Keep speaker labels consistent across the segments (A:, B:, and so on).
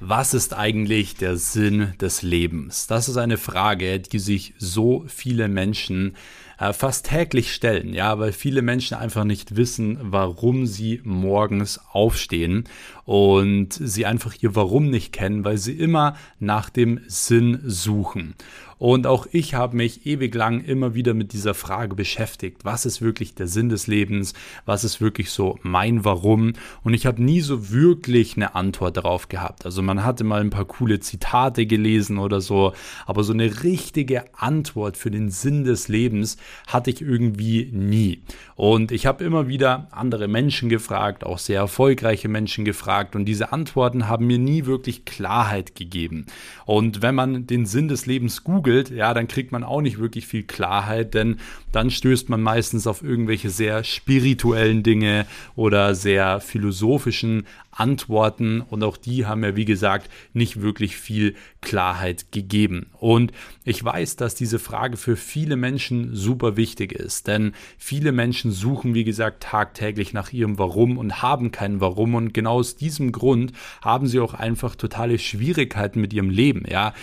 A: Was ist eigentlich der Sinn des Lebens? Das ist eine Frage, die sich so viele Menschen äh, fast täglich stellen, ja, weil viele Menschen einfach nicht wissen, warum sie morgens aufstehen und sie einfach ihr Warum nicht kennen, weil sie immer nach dem Sinn suchen. Und auch ich habe mich ewig lang immer wieder mit dieser Frage beschäftigt. Was ist wirklich der Sinn des Lebens? Was ist wirklich so mein Warum? Und ich habe nie so wirklich eine Antwort darauf gehabt. Also man hatte mal ein paar coole Zitate gelesen oder so, aber so eine richtige Antwort für den Sinn des Lebens hatte ich irgendwie nie. Und ich habe immer wieder andere Menschen gefragt, auch sehr erfolgreiche Menschen gefragt und diese Antworten haben mir nie wirklich Klarheit gegeben. Und wenn man den Sinn des Lebens googelt, googelt, ja, dann kriegt man auch nicht wirklich viel Klarheit, denn dann stößt man meistens auf irgendwelche sehr spirituellen Dinge oder sehr philosophischen Antworten und auch die haben ja, wie gesagt, nicht wirklich viel Klarheit gegeben. Und ich weiß, dass diese Frage für viele Menschen super wichtig ist, denn viele Menschen suchen, wie gesagt, tagtäglich nach ihrem Warum und haben kein Warum und genau aus diesem Grund haben sie auch einfach totale Schwierigkeiten mit ihrem Leben, ja.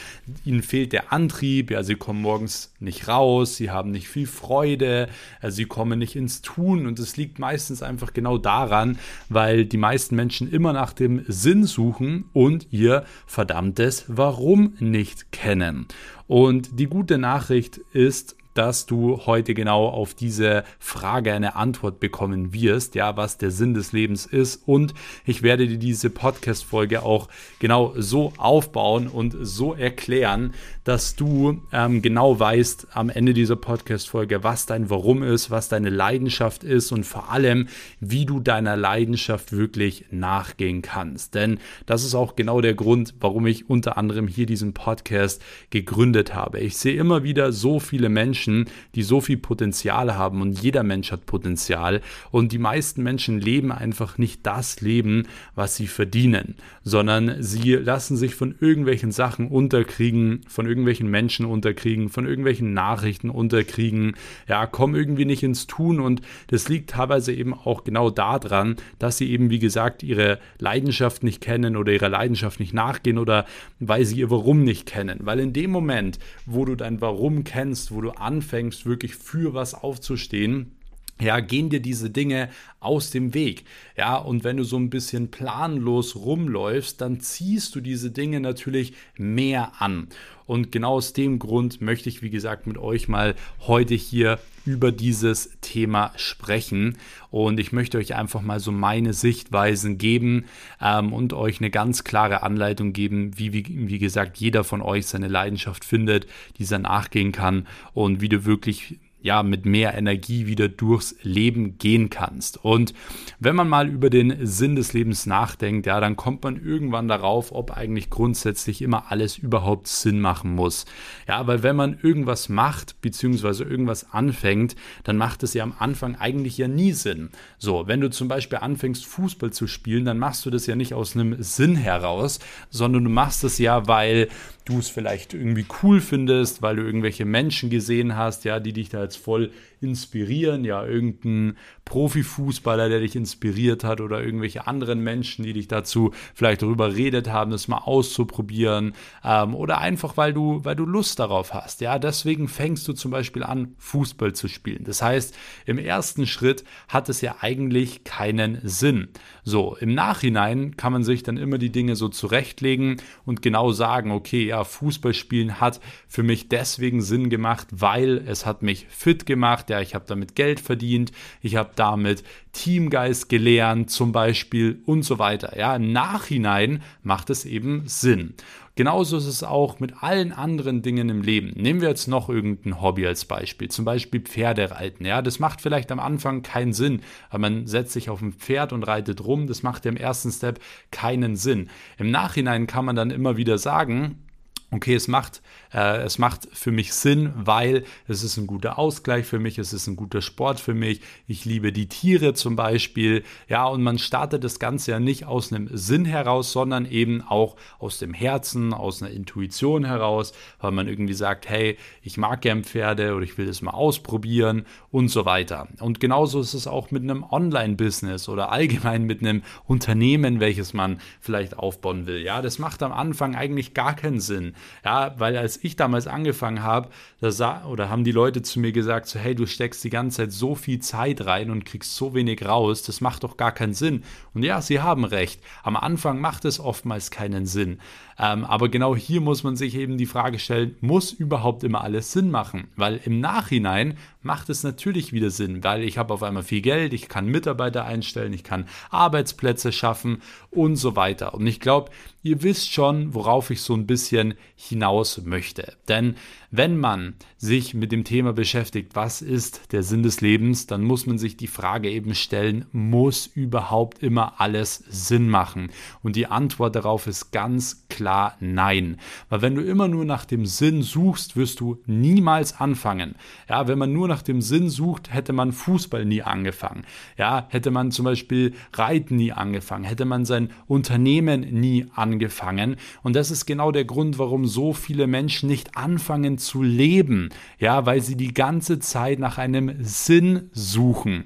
A: Ihnen fehlt der Antrieb, ja, sie kommen morgens nicht raus, sie haben nicht viel Freude, also sie kommen nicht ins Tun und es liegt meistens einfach genau daran, weil die meisten Menschen immer nach dem Sinn suchen und ihr verdammtes Warum nicht kennen. Und die gute Nachricht ist, dass du heute genau auf diese Frage eine Antwort bekommen wirst, ja, was der Sinn des Lebens ist. Und ich werde dir diese Podcast-Folge auch genau so aufbauen und so erklären, dass du ähm, genau weißt am Ende dieser Podcast-Folge, was dein Warum ist, was deine Leidenschaft ist und vor allem, wie du deiner Leidenschaft wirklich nachgehen kannst. Denn das ist auch genau der Grund, warum ich unter anderem hier diesen Podcast gegründet habe. Ich sehe immer wieder so viele Menschen, Menschen, die so viel Potenzial haben und jeder Mensch hat Potenzial und die meisten Menschen leben einfach nicht das Leben, was sie verdienen, sondern sie lassen sich von irgendwelchen Sachen unterkriegen, von irgendwelchen Menschen unterkriegen, von irgendwelchen Nachrichten unterkriegen, ja, kommen irgendwie nicht ins Tun und das liegt teilweise eben auch genau daran, dass sie eben, wie gesagt, ihre Leidenschaft nicht kennen oder ihrer Leidenschaft nicht nachgehen oder weil sie ihr Warum nicht kennen. Weil in dem Moment, wo du dein Warum kennst, wo du an anfängst, wirklich für was aufzustehen, ja, gehen dir diese Dinge aus dem Weg. Ja, und wenn du so ein bisschen planlos rumläufst, dann ziehst du diese Dinge natürlich mehr an. Und genau aus dem Grund möchte ich, wie gesagt, mit euch mal heute hier über dieses Thema sprechen. Und ich möchte euch einfach mal so meine Sichtweisen geben ähm, und euch eine ganz klare Anleitung geben, wie, wie, wie gesagt, jeder von euch seine Leidenschaft findet, dieser nachgehen kann und wie du wirklich ja, mit mehr Energie wieder durchs Leben gehen kannst. Und wenn man mal über den Sinn des Lebens nachdenkt, ja, dann kommt man irgendwann darauf, ob eigentlich grundsätzlich immer alles überhaupt Sinn machen muss. Ja, weil wenn man irgendwas macht, beziehungsweise irgendwas anfängt, dann macht es ja am Anfang eigentlich ja nie Sinn. So, wenn du zum Beispiel anfängst, Fußball zu spielen, dann machst du das ja nicht aus einem Sinn heraus, sondern du machst es ja, weil du es vielleicht irgendwie cool findest, weil du irgendwelche Menschen gesehen hast, ja, die dich da jetzt voll inspirieren, ja, irgendein Profifußballer, der dich inspiriert hat oder irgendwelche anderen Menschen, die dich dazu vielleicht darüber redet haben, das mal auszuprobieren ähm, oder einfach, weil du, weil du Lust darauf hast, ja, deswegen fängst du zum Beispiel an, Fußball zu spielen. Das heißt, im ersten Schritt hat es ja eigentlich keinen Sinn. So, im Nachhinein kann man sich dann immer die Dinge so zurechtlegen und genau sagen, okay, ja, Fußball spielen hat für mich deswegen Sinn gemacht, weil es hat mich fit gemacht, ja, ich habe damit Geld verdient, ich habe damit Teamgeist gelernt zum Beispiel und so weiter. Ja, im Nachhinein macht es eben Sinn. Genauso ist es auch mit allen anderen Dingen im Leben. Nehmen wir jetzt noch irgendein Hobby als Beispiel, zum Beispiel Pferde reiten. Ja, das macht vielleicht am Anfang keinen Sinn, weil man setzt sich auf ein Pferd und reitet rum. Das macht im ersten Step keinen Sinn. Im Nachhinein kann man dann immer wieder sagen, okay, es macht, äh, es macht für mich Sinn, weil es ist ein guter Ausgleich für mich, es ist ein guter Sport für mich, ich liebe die Tiere zum Beispiel, ja, und man startet das Ganze ja nicht aus einem Sinn heraus, sondern eben auch aus dem Herzen, aus einer Intuition heraus, weil man irgendwie sagt, hey, ich mag gern Pferde oder ich will das mal ausprobieren und so weiter. Und genauso ist es auch mit einem Online-Business oder allgemein mit einem Unternehmen, welches man vielleicht aufbauen will. Ja, das macht am Anfang eigentlich gar keinen Sinn. Ja, weil als ich damals angefangen habe, da oder haben die Leute zu mir gesagt, so, hey, du steckst die ganze Zeit so viel Zeit rein und kriegst so wenig raus, das macht doch gar keinen Sinn. Und ja, sie haben recht. Am Anfang macht es oftmals keinen Sinn. Ähm, aber genau hier muss man sich eben die Frage stellen, muss überhaupt immer alles Sinn machen? Weil im Nachhinein macht es natürlich wieder Sinn, weil ich habe auf einmal viel Geld, ich kann Mitarbeiter einstellen, ich kann Arbeitsplätze schaffen und so weiter. Und ich glaube, ihr wisst schon, worauf ich so ein bisschen hinaus möchte. Denn wenn man sich mit dem Thema beschäftigt, was ist der Sinn des Lebens, dann muss man sich die Frage eben stellen, muss überhaupt immer alles Sinn machen? Und die Antwort darauf ist ganz klar nein. Weil wenn du immer nur nach dem Sinn suchst, wirst du niemals anfangen. Ja, wenn man nur nach dem Sinn sucht, hätte man Fußball nie angefangen. Ja, hätte man zum Beispiel Reiten nie angefangen, hätte man sein Unternehmen nie angefangen. Und das ist genau der Grund, warum so viele Menschen nicht anfangen zu leben, ja, weil sie die ganze Zeit nach einem Sinn suchen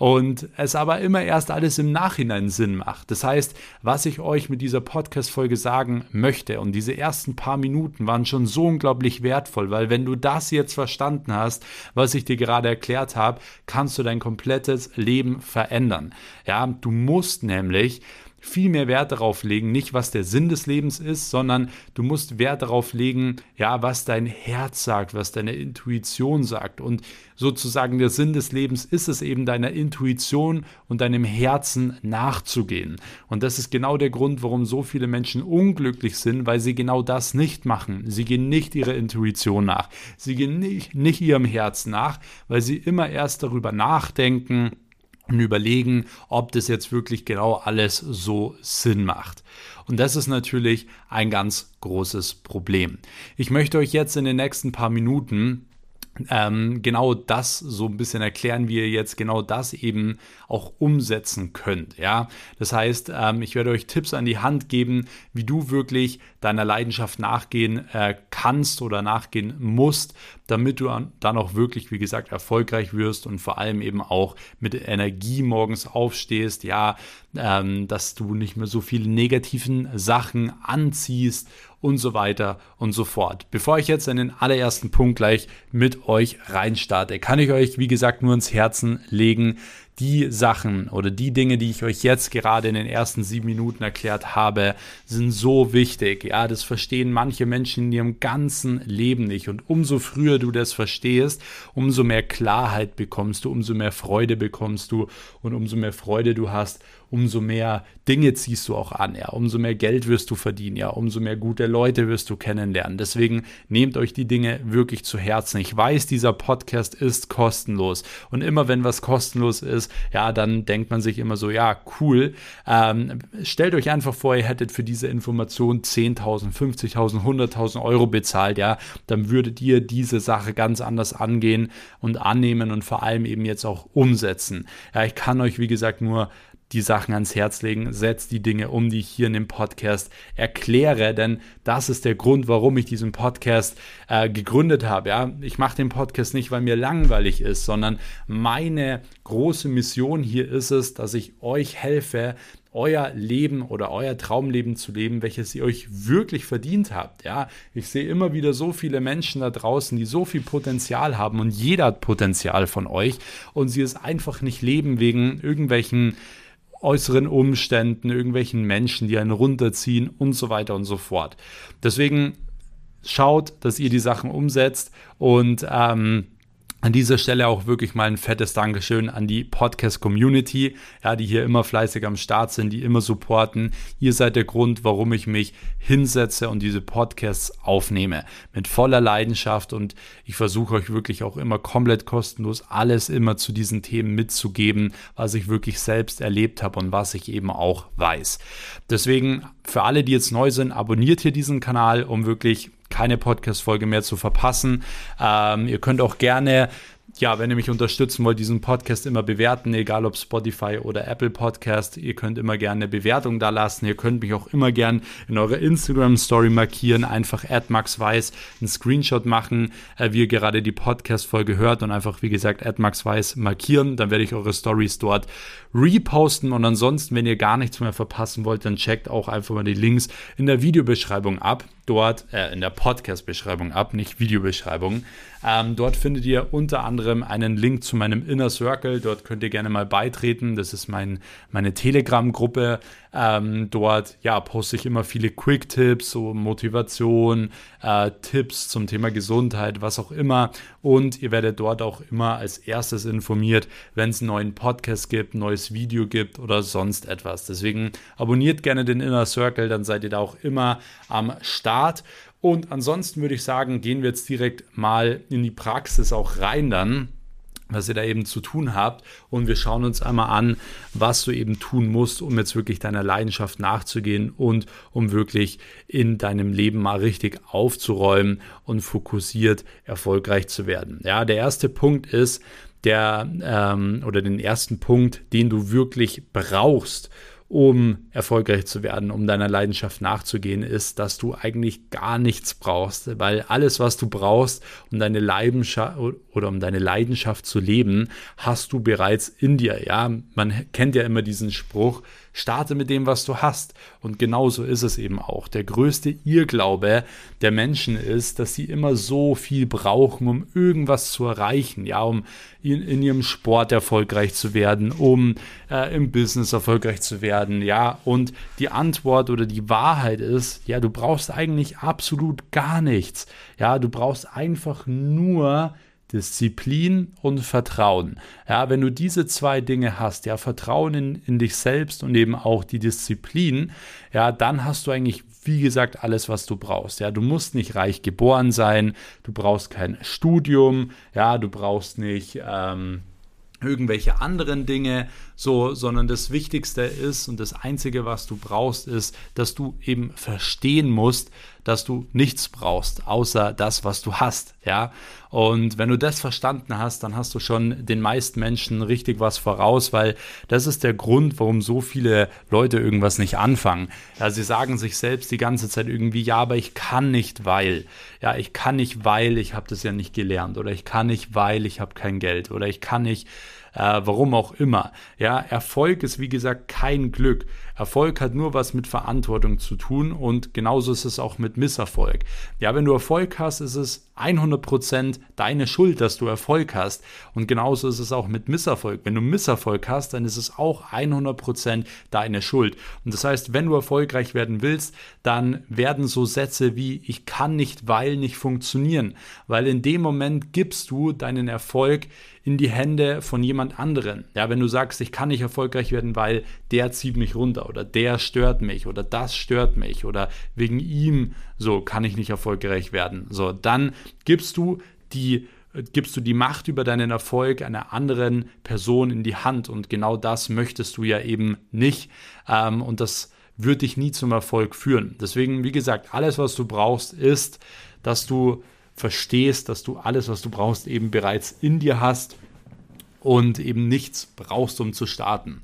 A: und es aber immer erst alles im Nachhinein Sinn macht. Das heißt, was ich euch mit dieser Podcast-Folge sagen möchte und diese ersten paar Minuten waren schon so unglaublich wertvoll, weil wenn du das jetzt verstanden hast, was ich dir gerade erklärt habe, kannst du dein komplettes Leben verändern. Ja, du musst nämlich viel mehr Wert darauf legen, nicht was der Sinn des Lebens ist, sondern du musst Wert darauf legen, ja, was dein Herz sagt, was deine Intuition sagt. Und sozusagen der Sinn des Lebens ist es eben deiner Intuition und deinem Herzen nachzugehen. Und das ist genau der Grund, warum so viele Menschen unglücklich sind, weil sie genau das nicht machen. Sie gehen nicht ihrer Intuition nach. Sie gehen nicht, nicht ihrem Herzen nach, weil sie immer erst darüber nachdenken, und überlegen, ob das jetzt wirklich genau alles so Sinn macht. Und das ist natürlich ein ganz großes Problem. Ich möchte euch jetzt in den nächsten paar Minuten ähm, genau das so ein bisschen erklären, wie ihr jetzt genau das eben auch umsetzen könnt. Ja, das heißt, ähm, ich werde euch Tipps an die Hand geben, wie du wirklich deiner Leidenschaft nachgehen äh, kannst oder nachgehen musst, damit du dann auch wirklich, wie gesagt, erfolgreich wirst und vor allem eben auch mit Energie morgens aufstehst. Ja, ähm, dass du nicht mehr so viele negativen Sachen anziehst und so weiter und so fort. Bevor ich jetzt in den allerersten Punkt gleich mit euch reinstarte, kann ich euch, wie gesagt, nur ins Herzen legen, die Sachen oder die Dinge, die ich euch jetzt gerade in den ersten sieben Minuten erklärt habe, sind so wichtig. Ja, das verstehen manche Menschen in ihrem ganzen Leben nicht. Und umso früher du das verstehst, umso mehr Klarheit bekommst du, umso mehr Freude bekommst du und umso mehr Freude du hast, umso mehr Dinge ziehst du auch an, ja, umso mehr Geld wirst du verdienen, ja, umso mehr gute Leute wirst du kennenlernen. Deswegen nehmt euch die Dinge wirklich zu Herzen. Ich weiß, dieser Podcast ist kostenlos und immer wenn was kostenlos ist, ja, dann denkt man sich immer so, ja, cool. Ähm, stellt euch einfach vor, ihr hättet für diese Information 10.000, 50.000, 100.000 Euro bezahlt, ja, dann würdet ihr diese Sache ganz anders angehen und annehmen und vor allem eben jetzt auch umsetzen. Ja, ich kann euch, wie gesagt, nur die Sachen ans Herz legen, setzt die Dinge um, die ich hier in dem Podcast erkläre, denn das ist der Grund, warum ich diesen Podcast äh, gegründet habe. Ja? Ich mache den Podcast nicht, weil mir langweilig ist, sondern meine große Mission hier ist es, dass ich euch helfe, euer Leben oder euer Traumleben zu leben, welches ihr euch wirklich verdient habt. Ja, ich sehe immer wieder so viele Menschen da draußen, die so viel Potenzial haben und jeder hat Potenzial von euch und sie es einfach nicht leben wegen irgendwelchen äußeren Umständen, irgendwelchen Menschen, die einen runterziehen und so weiter und so fort. Deswegen schaut, dass ihr die Sachen umsetzt und ähm, an dieser Stelle auch wirklich mal ein fettes Dankeschön an die Podcast-Community, ja, die hier immer fleißig am Start sind, die immer supporten. Ihr seid der Grund, warum ich mich hinsetze und diese Podcasts aufnehme. Mit voller Leidenschaft und ich versuche euch wirklich auch immer komplett kostenlos alles immer zu diesen Themen mitzugeben, was ich wirklich selbst erlebt habe und was ich eben auch weiß. Deswegen für alle, die jetzt neu sind, abonniert hier diesen Kanal, um wirklich keine Podcast-Folge mehr zu verpassen. Ähm, ihr könnt auch gerne ja, wenn ihr mich unterstützen wollt, diesen Podcast immer bewerten, egal ob Spotify oder Apple Podcast. Ihr könnt immer gerne eine Bewertung da lassen. Ihr könnt mich auch immer gerne in eurer Instagram Story markieren. Einfach @maxweiss einen Screenshot machen, äh, wie ihr gerade die Podcast Folge hört und einfach wie gesagt @maxweiss markieren. Dann werde ich eure Stories dort reposten und ansonsten, wenn ihr gar nichts mehr verpassen wollt, dann checkt auch einfach mal die Links in der Videobeschreibung ab. Dort äh, in der Podcast Beschreibung ab, nicht Videobeschreibung. Ähm, dort findet ihr unter anderem einen Link zu meinem Inner Circle. Dort könnt ihr gerne mal beitreten. Das ist mein, meine Telegram-Gruppe. Ähm, dort ja, poste ich immer viele Quick-Tipps, so Motivation, äh, Tipps zum Thema Gesundheit, was auch immer. Und ihr werdet dort auch immer als erstes informiert, wenn es einen neuen Podcast gibt, neues Video gibt oder sonst etwas. Deswegen abonniert gerne den Inner Circle, dann seid ihr da auch immer am Start. Und ansonsten würde ich sagen, gehen wir jetzt direkt mal in die Praxis auch rein dann was ihr da eben zu tun habt. Und wir schauen uns einmal an, was du eben tun musst, um jetzt wirklich deiner Leidenschaft nachzugehen und um wirklich in deinem Leben mal richtig aufzuräumen und fokussiert erfolgreich zu werden. Ja, der erste Punkt ist, der ähm, oder den ersten Punkt, den du wirklich brauchst, um erfolgreich zu werden, um deiner Leidenschaft nachzugehen, ist, dass du eigentlich gar nichts brauchst, weil alles, was du brauchst, um deine Leidenschaft oder um deine Leidenschaft zu leben, hast du bereits in dir. Ja, man kennt ja immer diesen Spruch, Starte mit dem, was du hast. Und genauso ist es eben auch. Der größte Irrglaube der Menschen ist, dass sie immer so viel brauchen, um irgendwas zu erreichen. Ja, um in, in ihrem Sport erfolgreich zu werden, um äh, im Business erfolgreich zu werden. Ja, und die Antwort oder die Wahrheit ist, ja, du brauchst eigentlich absolut gar nichts. Ja, du brauchst einfach nur Disziplin und Vertrauen. Ja, wenn du diese zwei Dinge hast, ja, Vertrauen in, in dich selbst und eben auch die Disziplin, ja, dann hast du eigentlich, wie gesagt, alles, was du brauchst. Ja, du musst nicht reich geboren sein, du brauchst kein Studium, ja, du brauchst nicht, ähm, irgendwelche anderen Dinge, so, sondern das Wichtigste ist und das Einzige, was du brauchst, ist, dass du eben verstehen musst, dass du nichts brauchst, außer das, was du hast, ja. Und wenn du das verstanden hast, dann hast du schon den meisten Menschen richtig was voraus, weil das ist der Grund, warum so viele Leute irgendwas nicht anfangen. Ja, sie sagen sich selbst die ganze Zeit irgendwie, ja, aber ich kann nicht, weil, ja, ich kann nicht, weil ich habe das ja nicht gelernt oder ich kann nicht, weil ich habe kein Geld oder ich kann nicht, äh, warum auch immer. Ja, Erfolg ist wie gesagt kein Glück. Erfolg hat nur was mit Verantwortung zu tun und genauso ist es auch mit Misserfolg. Ja, wenn du Erfolg hast, ist es 100% deine Schuld, dass du Erfolg hast und genauso ist es auch mit Misserfolg. Wenn du Misserfolg hast, dann ist es auch 100% deine Schuld. Und das heißt, wenn du erfolgreich werden willst, dann werden so Sätze wie ich kann nicht, weil nicht funktionieren, weil in dem Moment gibst du deinen Erfolg in die Hände von jemand anderen. Ja, wenn du sagst, ich kann nicht erfolgreich werden, weil der zieht mich runter oder der stört mich oder das stört mich oder wegen ihm so kann ich nicht erfolgreich werden. So, dann gibst du die gibst du die Macht über deinen Erfolg einer anderen Person in die Hand und genau das möchtest du ja eben nicht ähm, und das wird dich nie zum Erfolg führen. Deswegen, wie gesagt, alles, was du brauchst, ist, dass du verstehst, dass du alles, was du brauchst, eben bereits in dir hast und eben nichts brauchst, um zu starten.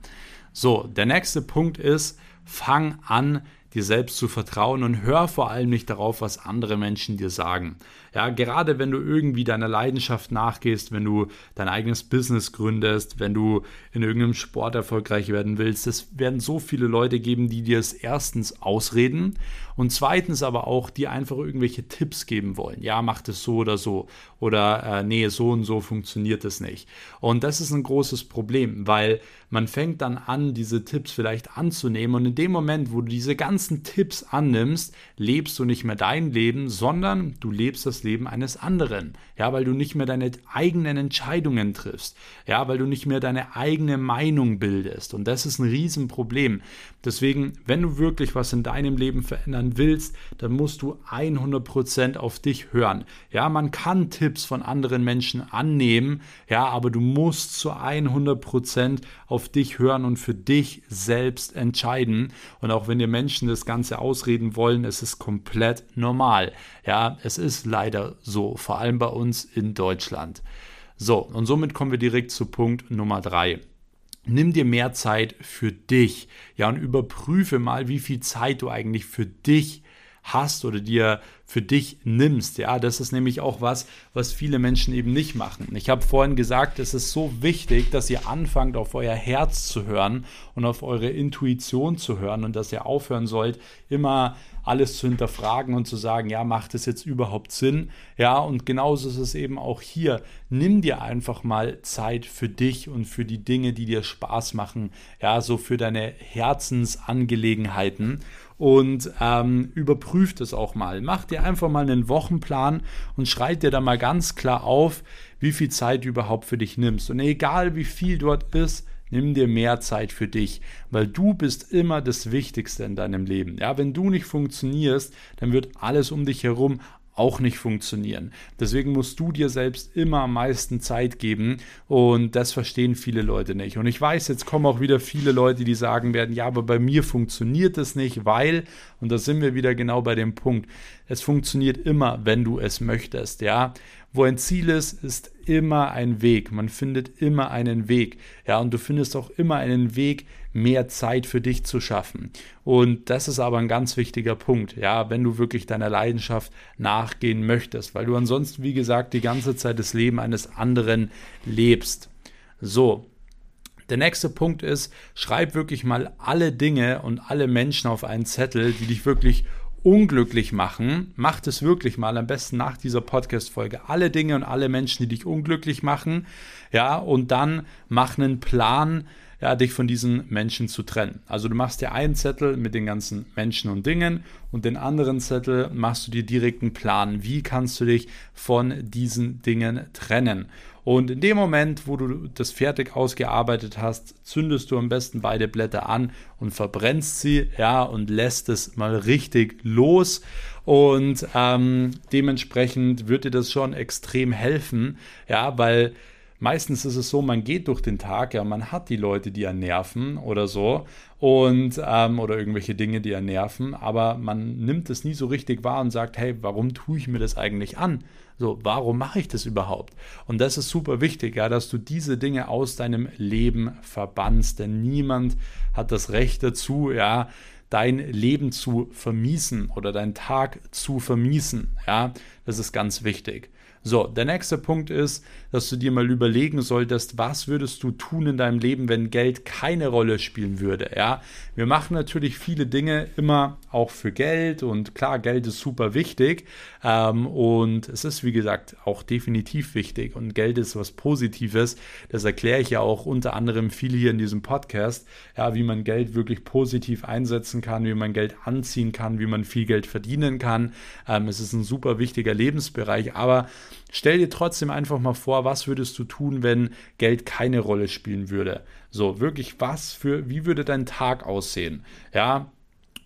A: So, der nächste Punkt ist, fang an, dir selbst zu vertrauen und hör vor allem nicht darauf, was andere Menschen dir sagen. Ja, gerade wenn du irgendwie deiner Leidenschaft nachgehst, wenn du dein eigenes Business gründest, wenn du in irgendeinem Sport erfolgreich werden willst, es werden so viele Leute geben, die dir es erstens ausreden und zweitens aber auch dir einfach irgendwelche Tipps geben wollen. Ja, mach das so oder so oder äh, nee, so und so funktioniert es nicht. Und das ist ein großes Problem, weil man fängt dann an, diese Tipps vielleicht anzunehmen und in dem Moment, wo du diese ganzen Tipps annimmst, lebst du nicht mehr dein Leben, sondern du lebst das Leben eines anderen. Ja, weil du nicht mehr deine eigenen Entscheidungen triffst. Ja, weil du nicht mehr deine eigene Meinung bildest. Und das ist ein Riesenproblem. Deswegen, wenn du wirklich was in deinem Leben verändern willst, dann musst du 100% auf dich hören. Ja, man kann Tipps von anderen Menschen annehmen, ja, aber du musst zu 100% auf auf dich hören und für dich selbst entscheiden. Und auch wenn dir Menschen das Ganze ausreden wollen, es ist komplett normal. Ja, es ist leider so, vor allem bei uns in Deutschland. So, und somit kommen wir direkt zu Punkt Nummer drei. Nimm dir mehr Zeit für dich. Ja, und überprüfe mal, wie viel Zeit du eigentlich für dich hast oder dir für dich nimmst. Ja, das ist nämlich auch was, was viele Menschen eben nicht machen. Ich habe vorhin gesagt, es ist so wichtig, dass ihr anfangt, auf euer Herz zu hören und auf eure Intuition zu hören und dass ihr aufhören sollt, immer alles zu hinterfragen und zu sagen, ja, macht es jetzt überhaupt Sinn? Ja, und genauso ist es eben auch hier. Nimm dir einfach mal Zeit für dich und für die Dinge, die dir Spaß machen. Ja, so für deine Herzensangelegenheiten und ähm, überprüft es auch mal. Mach dir einfach mal einen Wochenplan und schreib dir da mal ganz klar auf, wie viel Zeit du überhaupt für dich nimmst. Und egal wie viel dort ist, nimm dir mehr Zeit für dich, weil du bist immer das Wichtigste in deinem Leben. Ja, wenn du nicht funktionierst, dann wird alles um dich herum auch nicht funktionieren. Deswegen musst du dir selbst immer am meisten Zeit geben und das verstehen viele Leute nicht. Und ich weiß, jetzt kommen auch wieder viele Leute, die sagen werden, ja, aber bei mir funktioniert es nicht, weil, und da sind wir wieder genau bei dem Punkt, es funktioniert immer, wenn du es möchtest, ja. Wo ein Ziel ist, ist immer ein Weg. Man findet immer einen Weg. Ja, und du findest auch immer einen Weg, mehr Zeit für dich zu schaffen. Und das ist aber ein ganz wichtiger Punkt, ja, wenn du wirklich deiner Leidenschaft nachgehen möchtest, weil du ansonsten, wie gesagt, die ganze Zeit das Leben eines anderen lebst. So, der nächste Punkt ist, schreib wirklich mal alle Dinge und alle Menschen auf einen Zettel, die dich wirklich unglücklich machen, macht es wirklich mal am besten nach dieser Podcast-Folge. Alle Dinge und alle Menschen, die dich unglücklich machen, ja, und dann mach einen Plan, ja, dich von diesen Menschen zu trennen. Also du machst dir einen Zettel mit den ganzen Menschen und Dingen und den anderen Zettel machst du dir direkt einen Plan. Wie kannst du dich von diesen Dingen trennen? Und in dem Moment, wo du das fertig ausgearbeitet hast, zündest du am besten beide Blätter an und verbrennst sie, ja, und lässt es mal richtig los. Und ähm, dementsprechend wird dir das schon extrem helfen, ja, weil meistens ist es so, man geht durch den Tag, ja, man hat die Leute, die einen nerven oder so und ähm, oder irgendwelche Dinge, die einen nerven, aber man nimmt es nie so richtig wahr und sagt, hey, warum tue ich mir das eigentlich an? So, warum mache ich das überhaupt? Und das ist super wichtig, ja, dass du diese Dinge aus deinem Leben verbannst, denn niemand hat das Recht dazu, ja, dein Leben zu vermiesen oder deinen Tag zu vermiesen, ja, das ist ganz wichtig. So, der nächste Punkt ist, dass du dir mal überlegen solltest, was würdest du tun in deinem Leben, wenn Geld keine Rolle spielen würde. Ja, wir machen natürlich viele Dinge immer auch für Geld und klar, Geld ist super wichtig ähm, und es ist wie gesagt auch definitiv wichtig und Geld ist was Positives. Das erkläre ich ja auch unter anderem viel hier in diesem Podcast, ja, wie man Geld wirklich positiv einsetzen kann, wie man Geld anziehen kann, wie man viel Geld verdienen kann. Ähm, es ist ein super wichtiger Lebensbereich, aber Stell dir trotzdem einfach mal vor, was würdest du tun, wenn Geld keine Rolle spielen würde? So, wirklich, was für, wie würde dein Tag aussehen? Ja,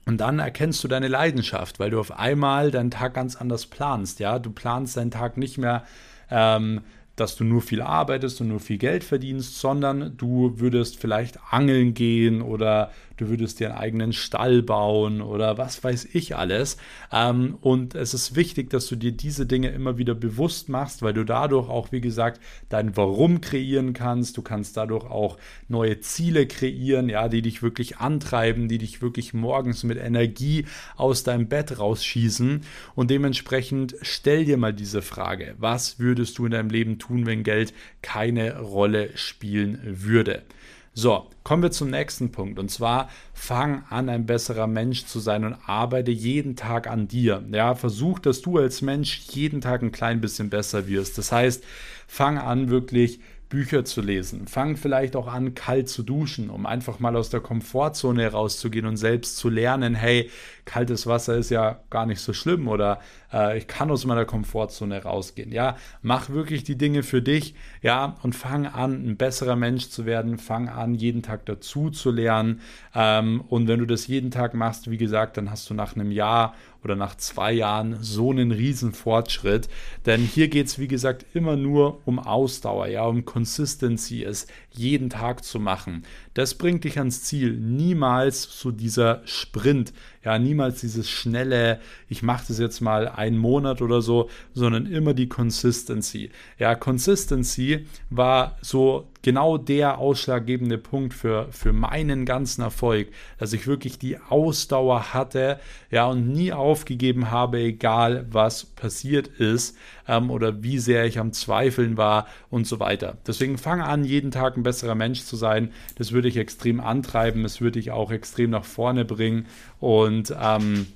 A: und dann erkennst du deine Leidenschaft, weil du auf einmal deinen Tag ganz anders planst. Ja, du planst deinen Tag nicht mehr ähm, dass du nur viel arbeitest und nur viel Geld verdienst, sondern du würdest vielleicht angeln gehen oder du würdest dir einen eigenen Stall bauen oder was weiß ich alles. Ähm, und es ist wichtig, dass du dir diese Dinge immer wieder bewusst machst, weil du dadurch auch, wie gesagt, dein Warum kreieren kannst. Du kannst dadurch auch neue Ziele kreieren, ja, die dich wirklich antreiben, die dich wirklich morgens mit Energie aus deinem Bett rausschießen. Und dementsprechend stell dir mal diese Frage, was würdest du in deinem Leben tun? tun, wenn Geld keine Rolle spielen würde. So, kommen wir zum nächsten Punkt. Und zwar fang an, ein besserer Mensch zu sein und arbeite jeden Tag an dir. Ja, versuch, dass du als Mensch jeden Tag ein klein bisschen besser wirst. Das heißt, fang an, wirklich Bücher zu lesen. Fang vielleicht auch an, kalt zu duschen, um einfach mal aus der Komfortzone herauszugehen und selbst zu lernen, hey, kaltes Wasser ist ja gar nicht so schlimm oder äh, ich kann aus meiner Komfortzone rausgehen. Ja, mach wirklich die Dinge für dich, ja, und fang an, ein besserer Mensch zu werden. Fang an, jeden Tag dazu zu lernen. Ähm, und wenn du das jeden Tag machst, wie gesagt, dann hast du nach einem Jahr oder nach zwei Jahren so einen riesen Fortschritt. Denn hier geht es, wie gesagt, immer nur um Ausdauer, ja, um Consistency, es jeden Tag zu machen. Das bringt dich ans Ziel. Niemals so dieser Sprint, ja, niemals dieses schnelle, ich mache das jetzt mal einen Monat oder so, sondern immer die Consistency. Ja, Consistency war so genau der ausschlaggebende Punkt für, für meinen ganzen Erfolg, dass ich wirklich die Ausdauer hatte, ja, und nie aufgegeben habe, egal was passiert ist ähm, oder wie sehr ich am Zweifeln war und so weiter. Deswegen fange an, jeden Tag ein besserer Mensch zu sein. Das würde ich extrem antreiben, das würde ich auch extrem nach vorne bringen und ähm,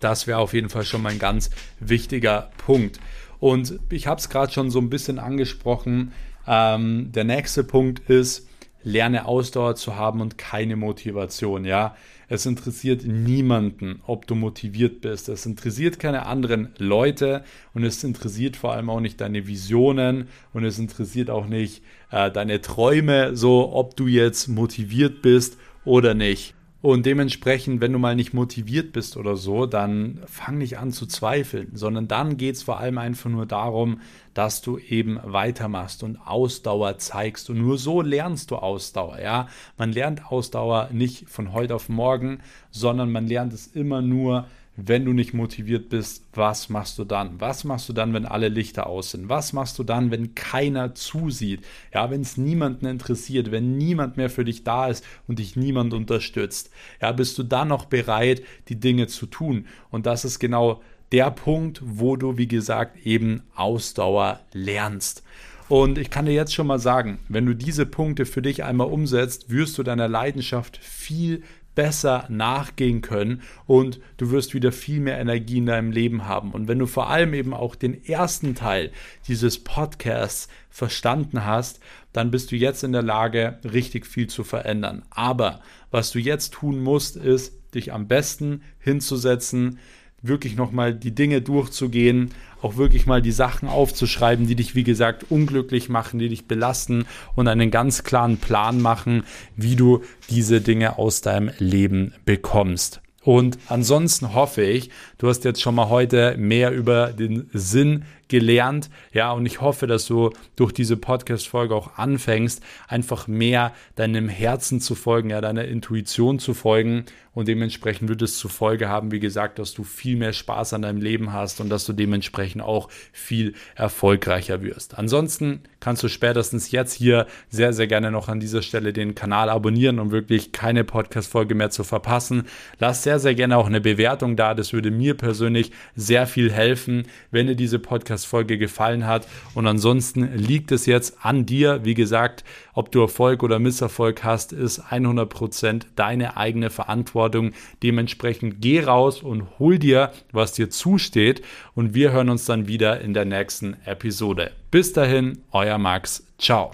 A: das wäre auf jeden Fall schon mal ein ganz wichtiger Punkt. Und ich habe es gerade schon so ein bisschen angesprochen. Ähm, der nächste Punkt ist, lerne Ausdauer zu haben und keine Motivation. Ja, es interessiert niemanden, ob du motiviert bist. Es interessiert keine anderen Leute und es interessiert vor allem auch nicht deine Visionen und es interessiert auch nicht äh, deine Träume, so ob du jetzt motiviert bist oder nicht. Und dementsprechend, wenn du mal nicht motiviert bist oder so, dann fang nicht an zu zweifeln, sondern dann geht es vor allem einfach nur darum, dass du eben weitermachst und Ausdauer zeigst. Und nur so lernst du Ausdauer. Ja, man lernt Ausdauer nicht von heute auf morgen, sondern man lernt es immer nur, wenn du nicht motiviert bist, was machst du dann? Was machst du dann, wenn alle Lichter aus sind? Was machst du dann, wenn keiner zusieht? Ja, wenn es niemanden interessiert, wenn niemand mehr für dich da ist und dich niemand unterstützt. Ja, bist du dann noch bereit, die Dinge zu tun? Und das ist genau der Punkt, wo du, wie gesagt, eben Ausdauer lernst. Und ich kann dir jetzt schon mal sagen, wenn du diese Punkte für dich einmal umsetzt, wirst du deiner Leidenschaft viel besser nachgehen können und du wirst wieder viel mehr Energie in deinem Leben haben. Und wenn du vor allem eben auch den ersten Teil dieses Podcasts verstanden hast, dann bist du jetzt in der Lage, richtig viel zu verändern. Aber was du jetzt tun musst, ist, dich am besten hinzusetzen, wirklich nochmal die Dinge durchzugehen, auch wirklich mal die Sachen aufzuschreiben, die dich, wie gesagt, unglücklich machen, die dich belasten und einen ganz klaren Plan machen, wie du diese Dinge aus deinem Leben bekommst. Und ansonsten hoffe ich, du hast jetzt schon mal heute mehr über den Sinn gelernt. Ja, und ich hoffe, dass du durch diese Podcast-Folge auch anfängst, einfach mehr deinem Herzen zu folgen, ja, deiner Intuition zu folgen. Und dementsprechend wird es zur Folge haben, wie gesagt, dass du viel mehr Spaß an deinem Leben hast und dass du dementsprechend auch viel erfolgreicher wirst. Ansonsten kannst du spätestens jetzt hier sehr, sehr gerne noch an dieser Stelle den Kanal abonnieren, um wirklich keine Podcast-Folge mehr zu verpassen. Lass sehr, sehr gerne auch eine Bewertung da. Das würde mir persönlich sehr viel helfen, wenn dir diese Podcast Podcast-Folge gefallen hat. Und ansonsten liegt es jetzt an dir. Wie gesagt, ob du Erfolg oder Misserfolg hast, ist 100% deine eigene Verantwortung. Dementsprechend geh raus und hol dir, was dir zusteht. Und wir hören uns dann wieder in der nächsten Episode. Bis dahin, euer Max. Ciao.